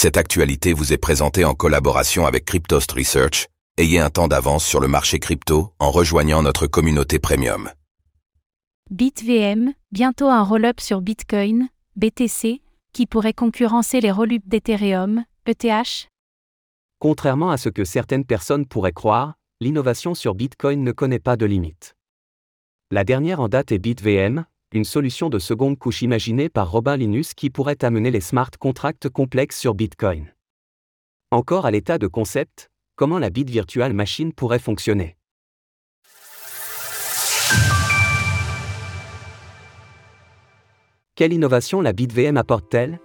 Cette actualité vous est présentée en collaboration avec Cryptost Research. Ayez un temps d'avance sur le marché crypto en rejoignant notre communauté premium. BitVM, bientôt un roll-up sur Bitcoin, BTC, qui pourrait concurrencer les roll-ups d'Ethereum, ETH Contrairement à ce que certaines personnes pourraient croire, l'innovation sur Bitcoin ne connaît pas de limite. La dernière en date est BitVM, une solution de seconde couche imaginée par Robin Linus qui pourrait amener les smart contracts complexes sur Bitcoin. Encore à l'état de concept, comment la Bit Virtual Machine pourrait fonctionner? Quelle innovation la BitVM apporte-t-elle?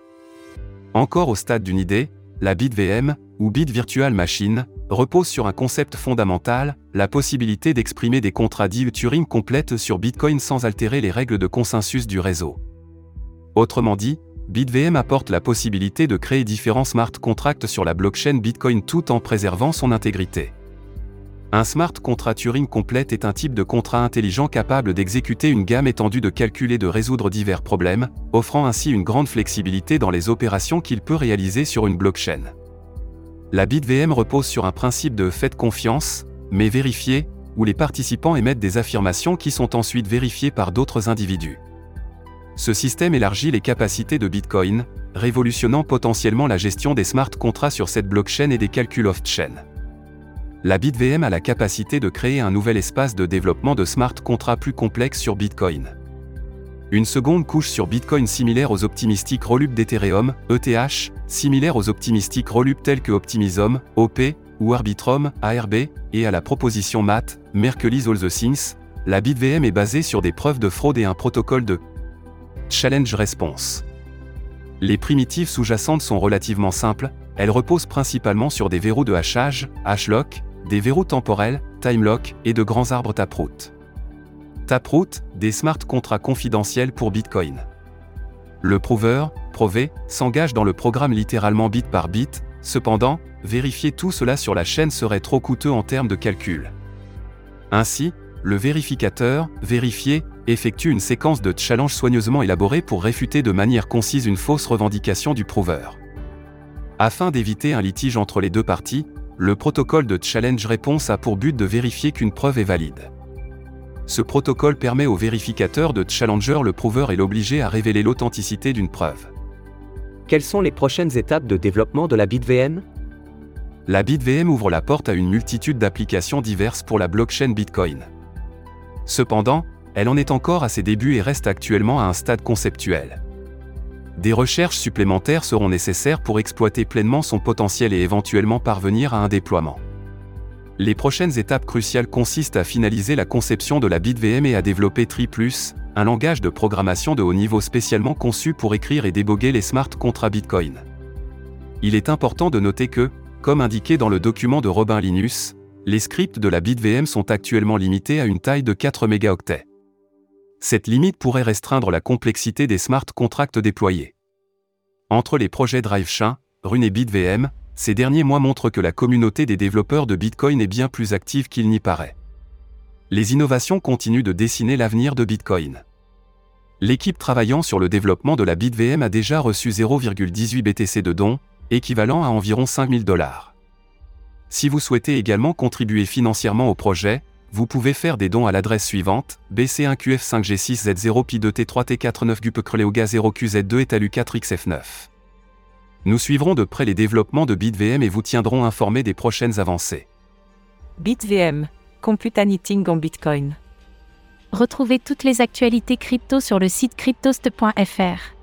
Encore au stade d'une idée, la BitVM, ou Bit Virtual Machine, repose sur un concept fondamental, la possibilité d'exprimer des contrats dits Turing complètes sur Bitcoin sans altérer les règles de consensus du réseau. Autrement dit, BitVM apporte la possibilité de créer différents smart contracts sur la blockchain Bitcoin tout en préservant son intégrité. Un smart contract Turing complète est un type de contrat intelligent capable d'exécuter une gamme étendue de calculs et de résoudre divers problèmes, offrant ainsi une grande flexibilité dans les opérations qu'il peut réaliser sur une blockchain. La BitVM repose sur un principe de fait confiance, mais vérifié, où les participants émettent des affirmations qui sont ensuite vérifiées par d'autres individus. Ce système élargit les capacités de Bitcoin, révolutionnant potentiellement la gestion des smart contrats sur cette blockchain et des calculs off-chain. La BitVM a la capacité de créer un nouvel espace de développement de smart contrats plus complexe sur Bitcoin. Une seconde couche sur Bitcoin similaire aux optimistiques Rollup d'Ethereum, ETH, similaire aux optimistiques Rollup tels que Optimism, OP, ou Arbitrum, ARB, et à la proposition MAT, Merkle's All the Things, la BitVM est basée sur des preuves de fraude et un protocole de Challenge Response. Les primitives sous-jacentes sont relativement simples, elles reposent principalement sur des verrous de hachage, hashlock, des verrous temporels, timelock et de grands arbres taproot. Taproot, des smart contrats confidentiels pour Bitcoin. Le prover, Prové, s'engage dans le programme littéralement bit par bit, cependant, vérifier tout cela sur la chaîne serait trop coûteux en termes de calcul. Ainsi, le vérificateur, vérifié, effectue une séquence de challenges soigneusement élaborés pour réfuter de manière concise une fausse revendication du prover. Afin d'éviter un litige entre les deux parties, le protocole de challenge réponse a pour but de vérifier qu'une preuve est valide. Ce protocole permet au vérificateur de Challenger le prover et l'obliger à révéler l'authenticité d'une preuve. Quelles sont les prochaines étapes de développement de la BitVM La BitVM ouvre la porte à une multitude d'applications diverses pour la blockchain Bitcoin. Cependant, elle en est encore à ses débuts et reste actuellement à un stade conceptuel. Des recherches supplémentaires seront nécessaires pour exploiter pleinement son potentiel et éventuellement parvenir à un déploiement. Les prochaines étapes cruciales consistent à finaliser la conception de la BitVM et à développer Tri+, un langage de programmation de haut niveau spécialement conçu pour écrire et déboguer les smart contrats Bitcoin. Il est important de noter que, comme indiqué dans le document de Robin Linus, les scripts de la BitVM sont actuellement limités à une taille de 4 mégaoctets. Cette limite pourrait restreindre la complexité des smart contracts déployés. Entre les projets DriveChain, Rune et BitVM, ces derniers mois montrent que la communauté des développeurs de Bitcoin est bien plus active qu'il n'y paraît. Les innovations continuent de dessiner l'avenir de Bitcoin. L'équipe travaillant sur le développement de la BitVM a déjà reçu 0,18 BTC de dons, équivalent à environ 5000 dollars. Si vous souhaitez également contribuer financièrement au projet, vous pouvez faire des dons à l'adresse suivante BC1QF5G6Z0Pi2T3T49GUPECRELEOGA0QZ2 et TALU4XF9. Nous suivrons de près les développements de BitVM et vous tiendrons informés des prochaines avancées. BitVM, Compute Anything on Bitcoin. Retrouvez toutes les actualités crypto sur le site cryptost.fr.